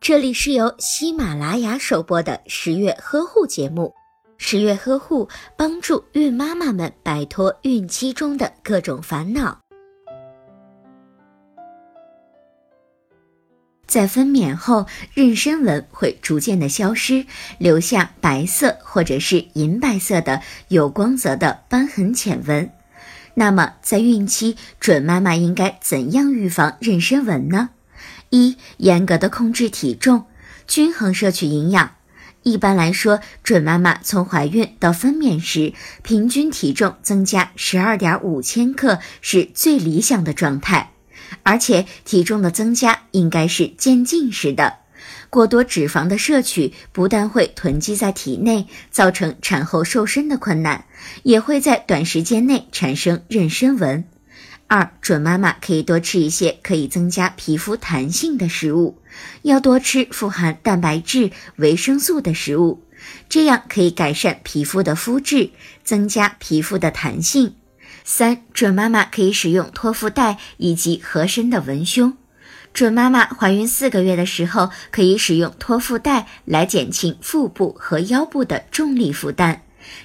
这里是由喜马拉雅首播的十月呵护节目。十月呵护帮助孕妈妈们摆脱孕期中的各种烦恼。在分娩后，妊娠纹会逐渐的消失，留下白色或者是银白色的有光泽的斑痕浅纹。那么，在孕期，准妈妈应该怎样预防妊娠纹呢？一、严格的控制体重，均衡摄取营养。一般来说，准妈妈从怀孕到分娩时，平均体重增加十二点五千克是最理想的状态。而且，体重的增加应该是渐进式的。过多脂肪的摄取不但会囤积在体内，造成产后瘦身的困难，也会在短时间内产生妊娠纹。二准妈妈可以多吃一些可以增加皮肤弹性的食物，要多吃富含蛋白质、维生素的食物，这样可以改善皮肤的肤质，增加皮肤的弹性。三准妈妈可以使用托腹带以及合身的文胸。准妈妈怀孕四个月的时候，可以使用托腹带来减轻腹部和腰部的重力负担，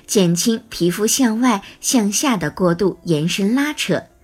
减轻皮肤向外向下的过度延伸拉扯。